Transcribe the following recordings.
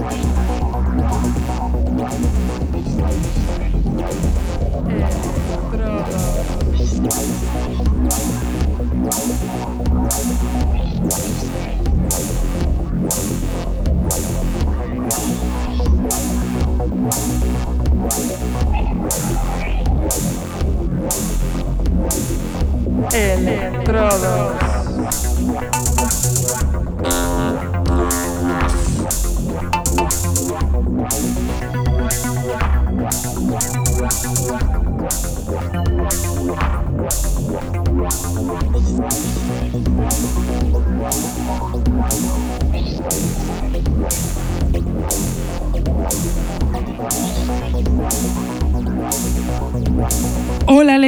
Estrada. Electrodos.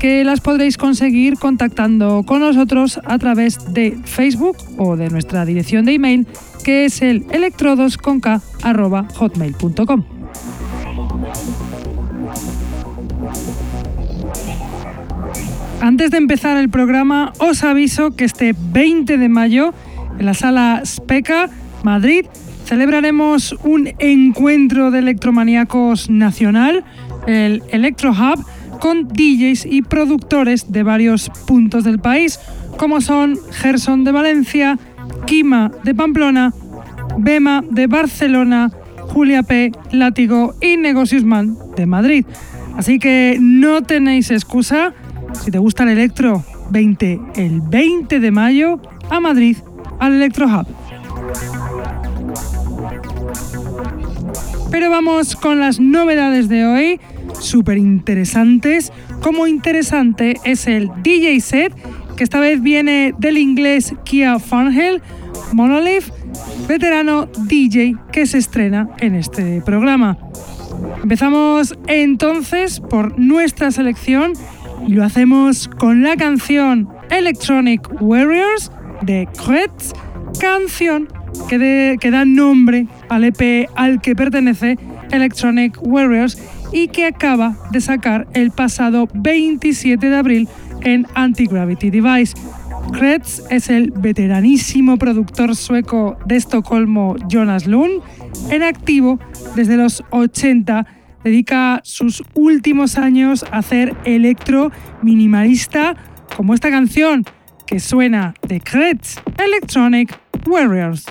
que las podréis conseguir contactando con nosotros a través de Facebook o de nuestra dirección de email que es el electrodosconk.hotmail.com. Antes de empezar el programa, os aviso que este 20 de mayo, en la sala Speca, Madrid, celebraremos un encuentro de electromaníacos nacional, el Electro Hub, con DJs y productores de varios puntos del país, como son Gerson de Valencia, Kima de Pamplona, Bema de Barcelona, Julia P, Látigo y Negociusman de Madrid. Así que no tenéis excusa. Si te gusta el electro, 20 el 20 de mayo a Madrid al Electro Hub. Pero vamos con las novedades de hoy, súper interesantes. Como interesante es el DJ set, que esta vez viene del inglés Kia Farnhell Monolith, veterano DJ que se estrena en este programa. Empezamos entonces por nuestra selección y lo hacemos con la canción Electronic Warriors de Kretz, canción que da nombre al EP al que pertenece Electronic Warriors y que acaba de sacar el pasado 27 de abril en Anti-Gravity Device. Kretz es el veteranísimo productor sueco de Estocolmo Jonas Lund, en activo desde los 80. Dedica sus últimos años a hacer electro minimalista, como esta canción que suena de Kretz, Electronic Warriors.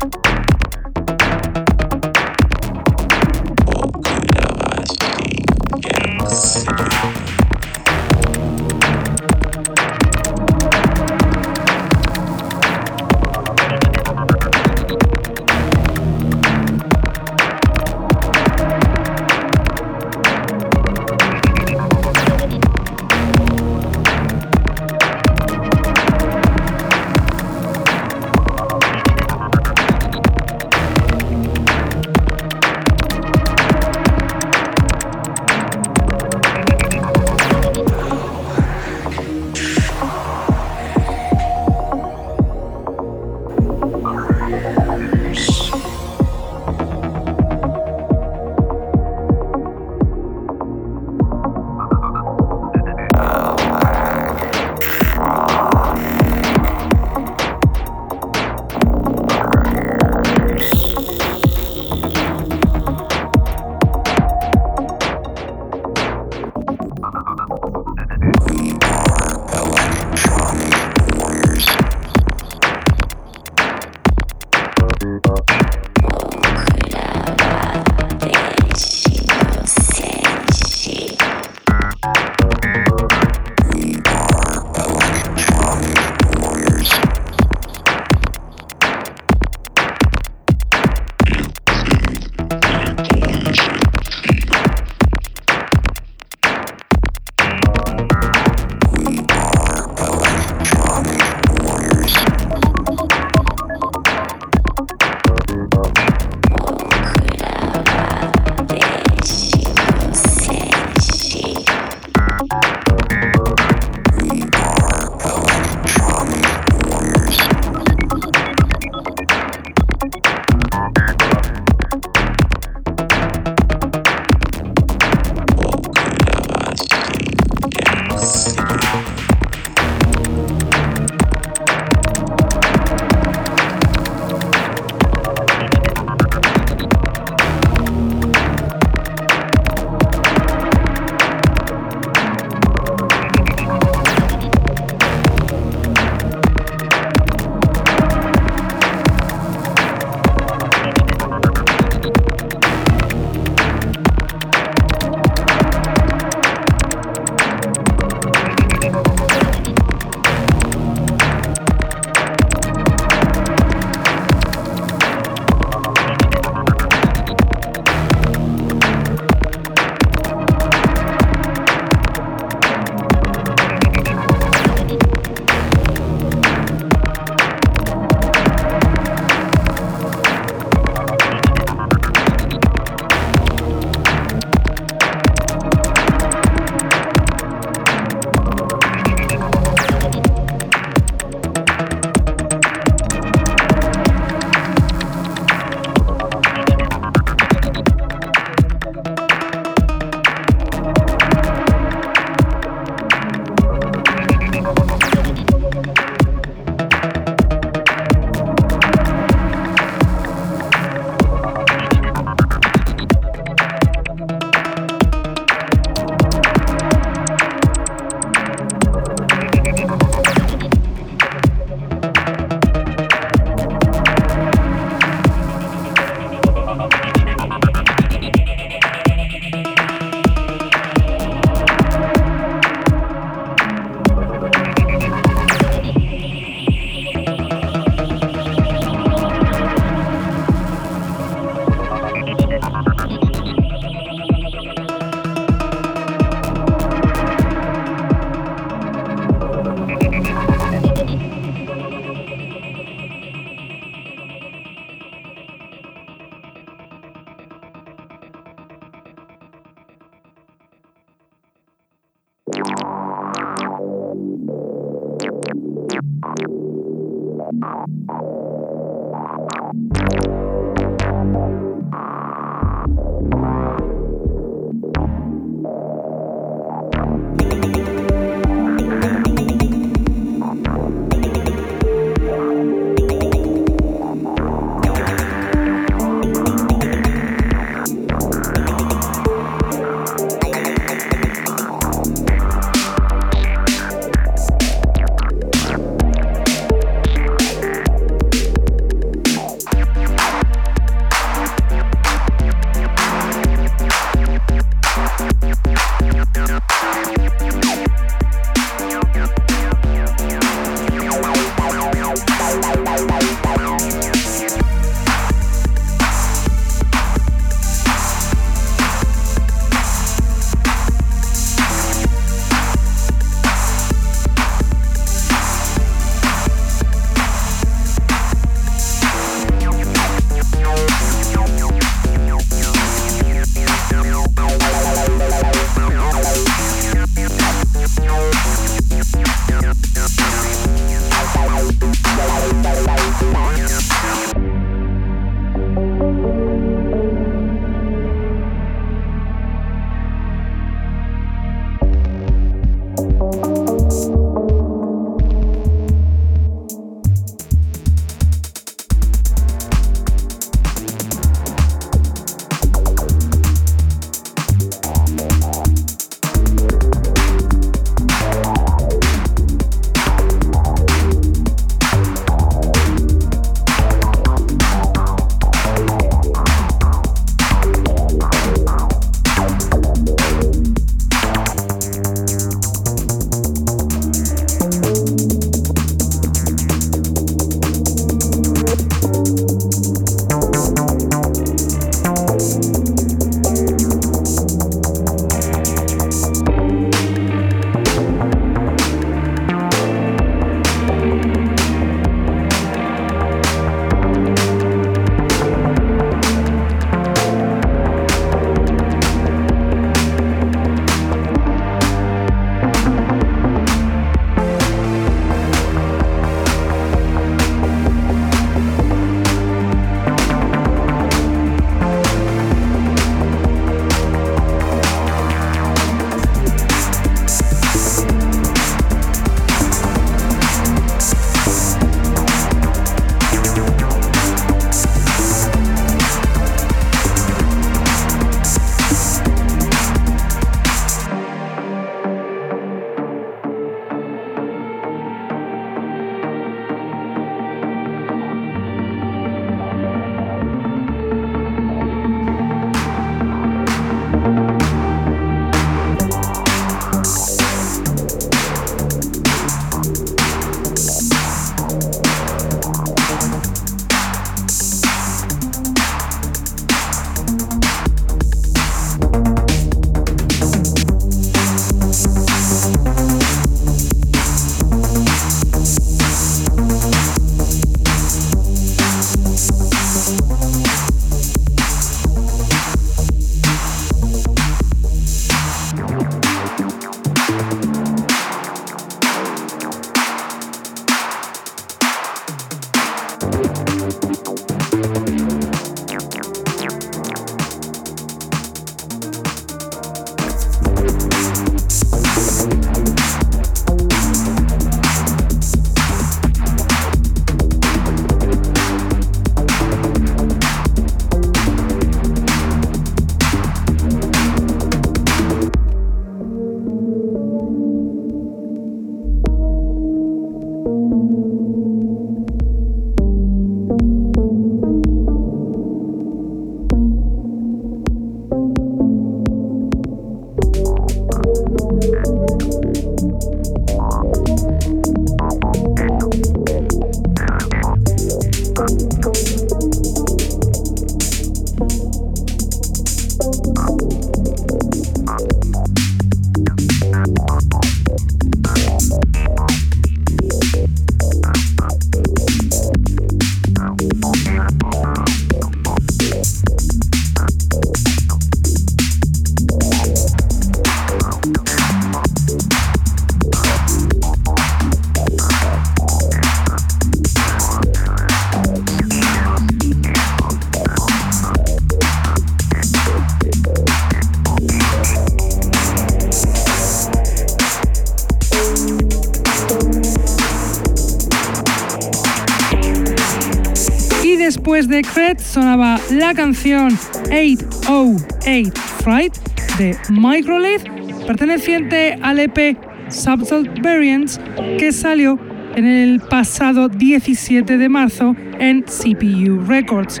Sonaba la canción 808 Fright de Microlith, perteneciente al EP Subtle Variants que salió en el pasado 17 de marzo en CPU Records.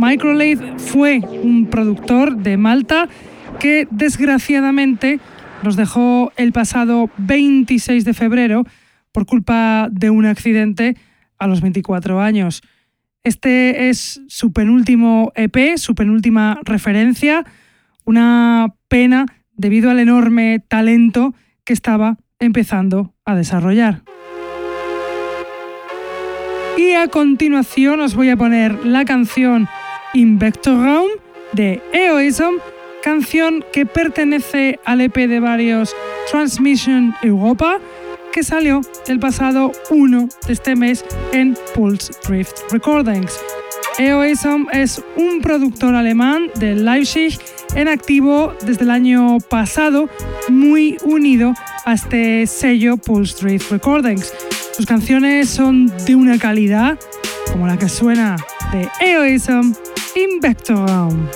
Microlith fue un productor de Malta que desgraciadamente nos dejó el pasado 26 de febrero por culpa de un accidente a los 24 años. Este es su penúltimo EP, su penúltima referencia, una pena debido al enorme talento que estaba empezando a desarrollar. Y a continuación os voy a poner la canción Invector Round de Eoism, canción que pertenece al EP de varios Transmission Europa, que salió el pasado 1 de este mes en Pulse Drift Recordings. Eoism es un productor alemán de Leipzig en activo desde el año pasado, muy unido a este sello Pulse Drift Recordings. Sus canciones son de una calidad como la que suena de Eoism Invectorum.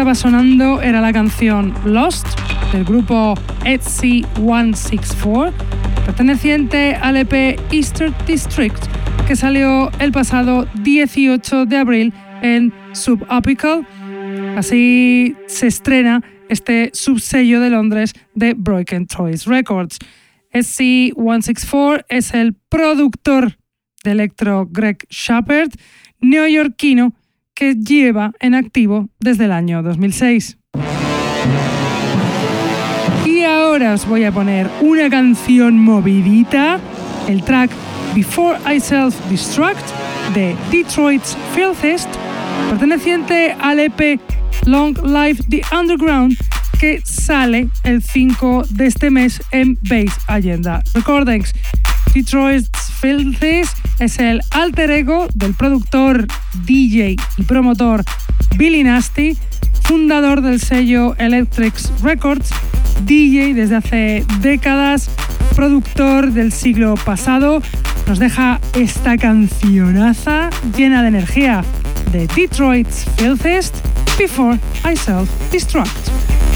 Estaba sonando era la canción Lost del grupo Etsy 164, perteneciente al EP Eastern District, que salió el pasado 18 de abril en Subapical. Así se estrena este subsello de Londres de Broken Toys Records. SC164 es el productor de electro Greg Shepard, neoyorquino que lleva en activo desde el año 2006. Y ahora os voy a poner una canción movidita, el track Before I Self Destruct de Detroit's Filthest, perteneciente al EP Long Life The Underground que sale el 5 de este mes en Base Agenda Recordings. Detroit's Filthies es el alter ego del productor, DJ y promotor Billy Nasty, fundador del sello Electrics Records, DJ desde hace décadas, productor del siglo pasado, nos deja esta cancionaza llena de energía de Detroit's Filthiest Before I Self-Destruct.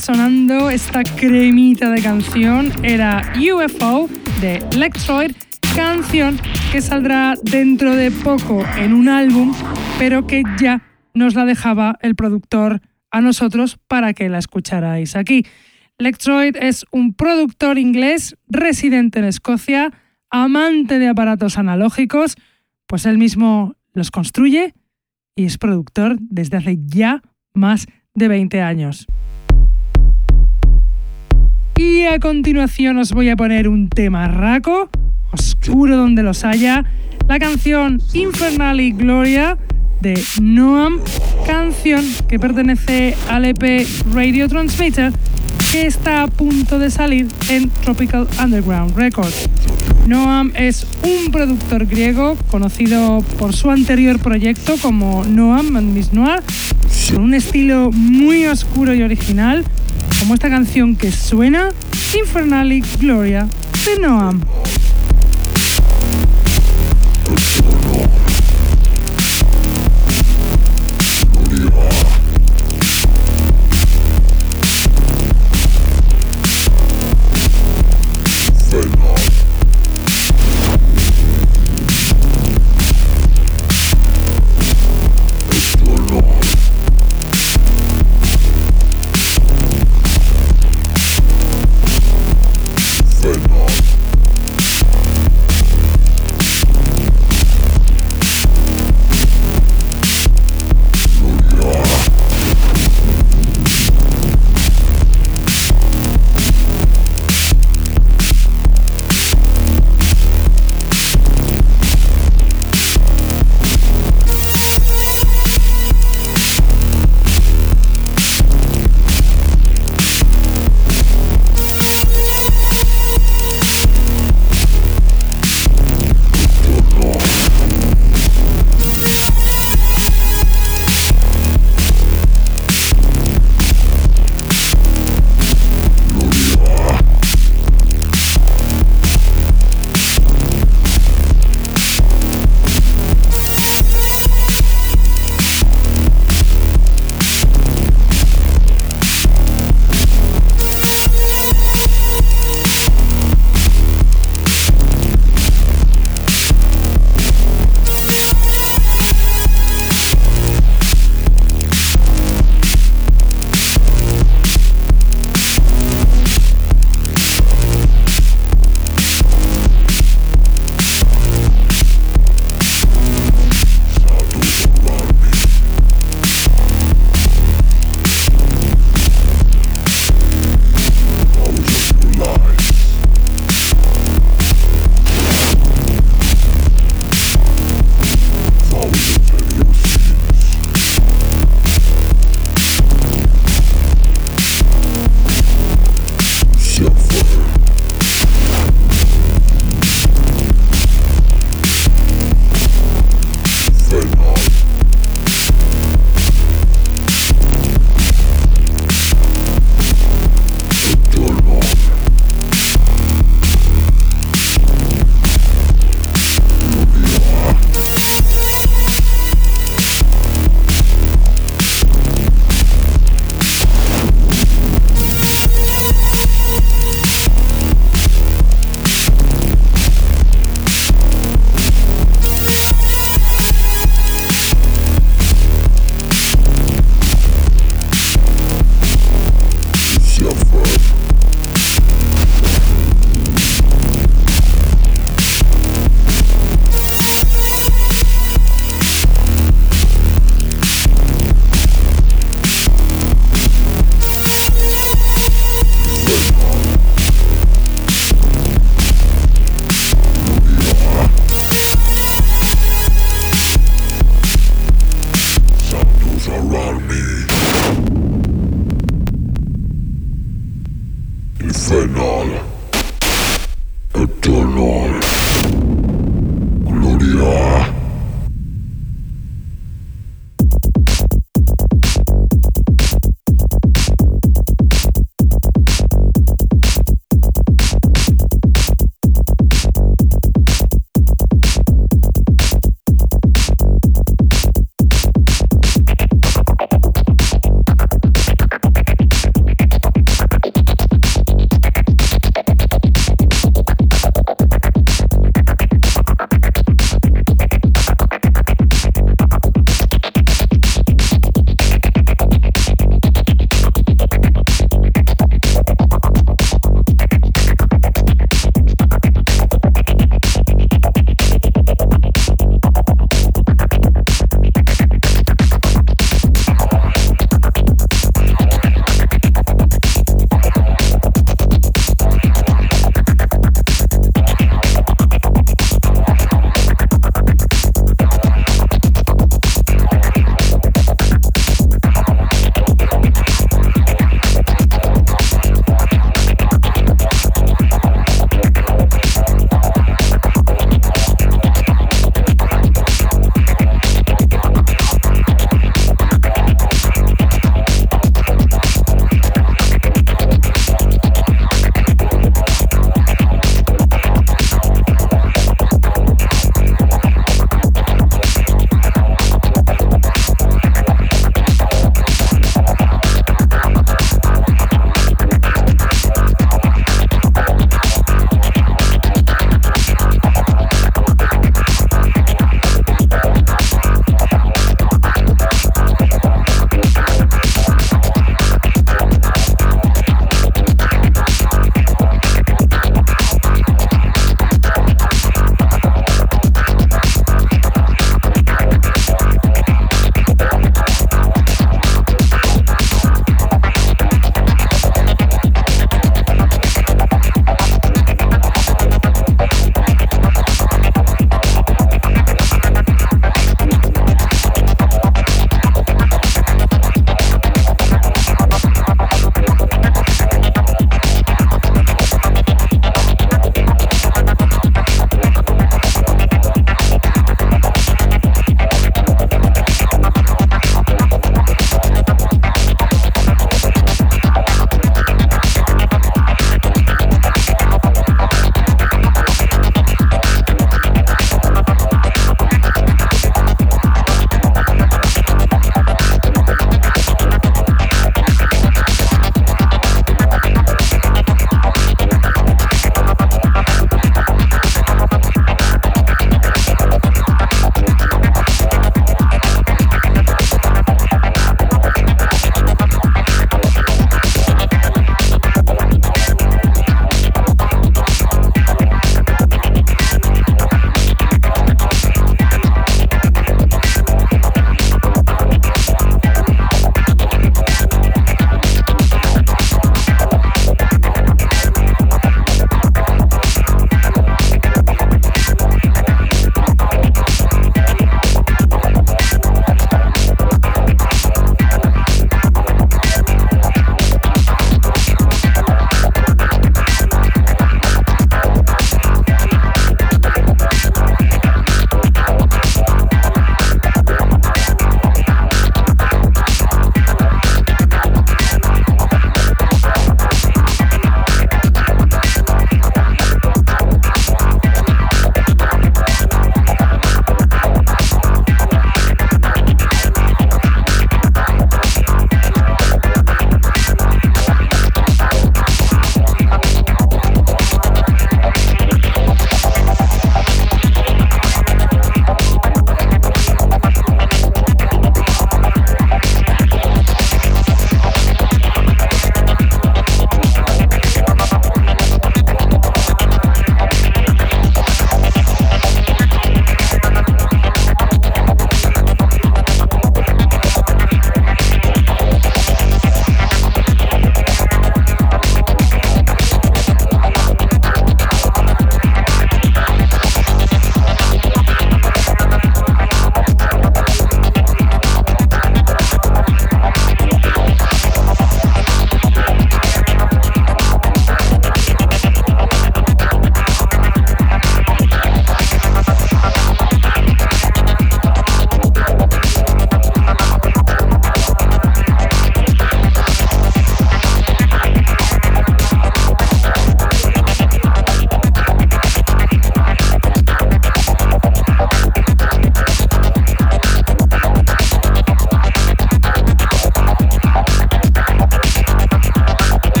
Sonando esta cremita de canción era UFO de Electroid, canción que saldrá dentro de poco en un álbum, pero que ya nos la dejaba el productor a nosotros para que la escucharais aquí. Lectroid es un productor inglés residente en Escocia, amante de aparatos analógicos, pues él mismo los construye y es productor desde hace ya más de 20 años. Y a continuación os voy a poner un tema raco, oscuro donde los haya, la canción Infernal Gloria de Noam, canción que pertenece al EP Radio Transmitter que está a punto de salir en Tropical Underground Records. Noam es un productor griego conocido por su anterior proyecto como Noam and Miss Noir, con un estilo muy oscuro y original, como esta canción que suena, Infernali Gloria, de Noam.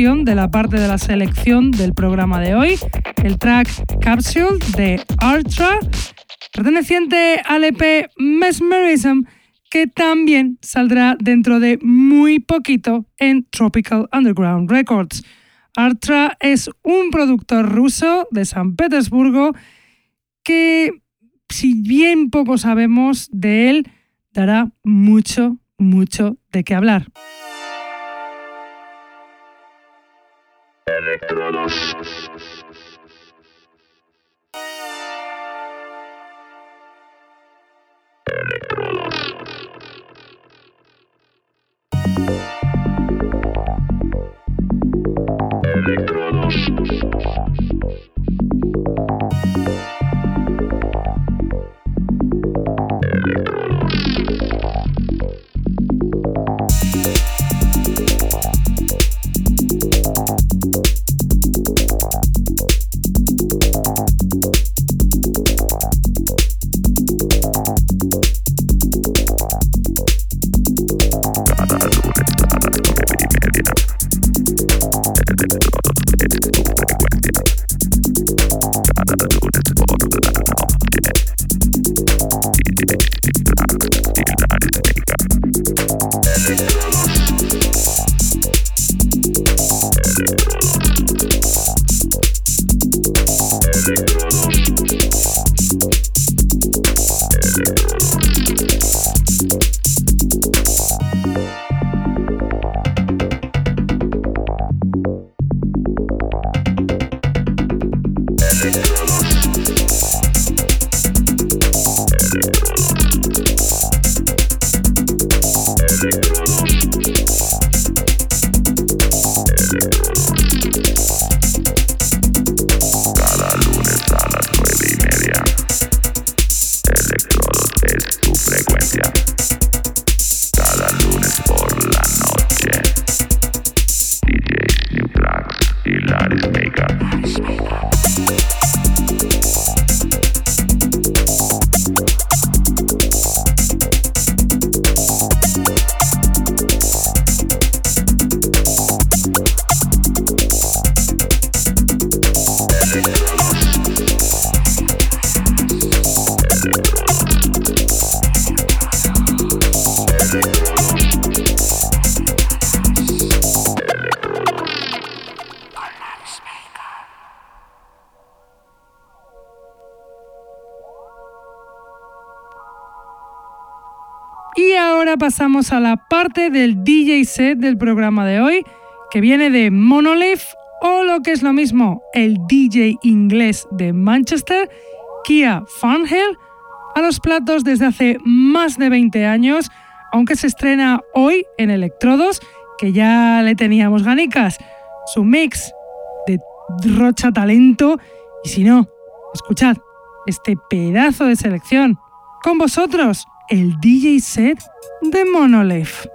De la parte de la selección del programa de hoy, el track Capsule de Artra, perteneciente al EP Mesmerism, que también saldrá dentro de muy poquito en Tropical Underground Records. Artra es un productor ruso de San Petersburgo que, si bien poco sabemos de él, dará mucho, mucho de qué hablar. Electrodos. Pasamos a la parte del DJ set del programa de hoy, que viene de Monolith o lo que es lo mismo, el DJ inglés de Manchester, Kia Farnhill, a los platos desde hace más de 20 años, aunque se estrena hoy en Electrodos, que ya le teníamos ganicas, su mix de rocha talento, y si no, escuchad este pedazo de selección. Con vosotros, el DJ set de Monolith.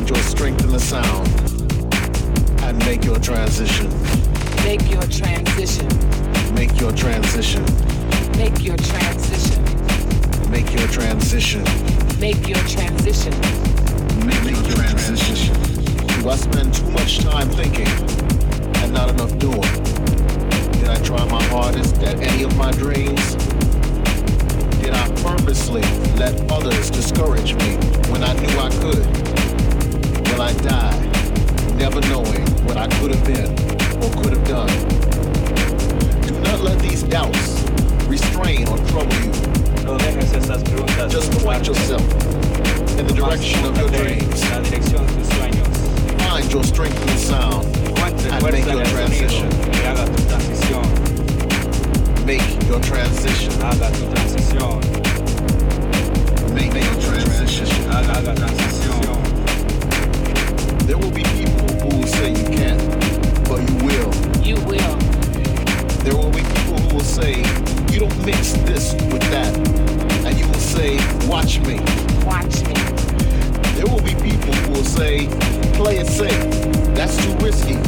Find your strength in the sound and make your transition. Make your transition. Make your transition. Make your transition. Make your transition. Make your transition. Make your transition. Do I spend too much time thinking and not enough doing? Did I try my hardest at any of my dreams? Did I purposely let others discourage me when I knew I could? Will I die never knowing what I could have been or could have done? Do not let these doubts restrain or trouble you. Just point yourself in the direction of your dreams. Find your strength the sound and make your transition. Make your transition. Haga tu transición. Make your transition. Haga, haga transición. There will be people who will say you can't, but you will. You will. There will be people who will say you don't mix this with that, and you will say, "Watch me." Watch me. There will be people who will say, "Play it safe. That's too risky,"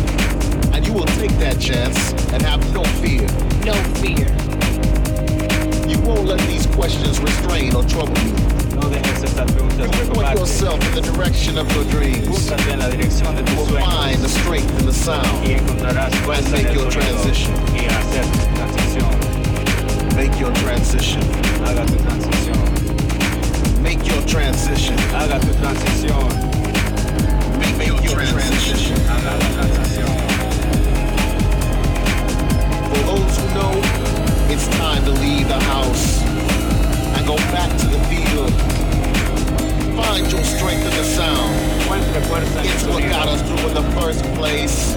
and you will take that chance and have no fear. No fear. You won't let these questions restrain or trouble you. Put yourself in the direction of your dreams. You will find the strength in the sound and make your transition. Make your transition. Make your transition. Make your transition. For those who know, it's time to leave the house and go back to the field Find your strength in the sound. Encuentre fuerza en el It's what got us through in the first place.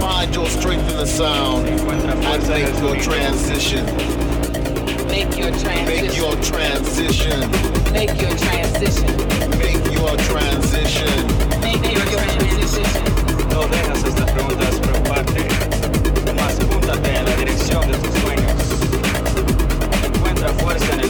Find your strength in the sound Encuentra and make your transition. Make your Make transition. your transition. Make your transition. Make your transition. Make your transition. No dejas estas preguntas preocuparte. Más apúntate en la dirección de tus sueños. Encuentra fuerza en el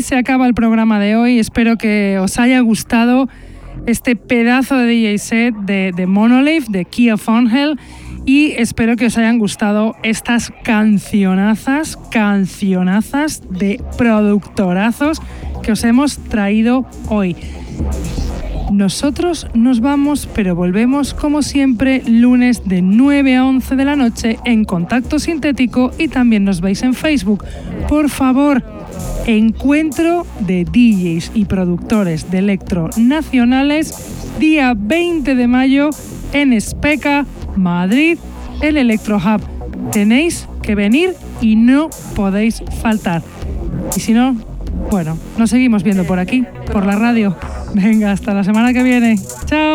se acaba el programa de hoy. Espero que os haya gustado este pedazo de DJ set de, de Monolith, de Kia Funhell. Y espero que os hayan gustado estas cancionazas, cancionazas de productorazos que os hemos traído hoy. Nosotros nos vamos, pero volvemos como siempre lunes de 9 a 11 de la noche en Contacto Sintético y también nos veis en Facebook. Por favor, encuentro de DJs y productores de electro nacionales, día 20 de mayo en Especa, Madrid, el Electro Hub. Tenéis que venir y no podéis faltar. Y si no, bueno, nos seguimos viendo por aquí, por la radio. Venga, hasta la semana que viene. Chao.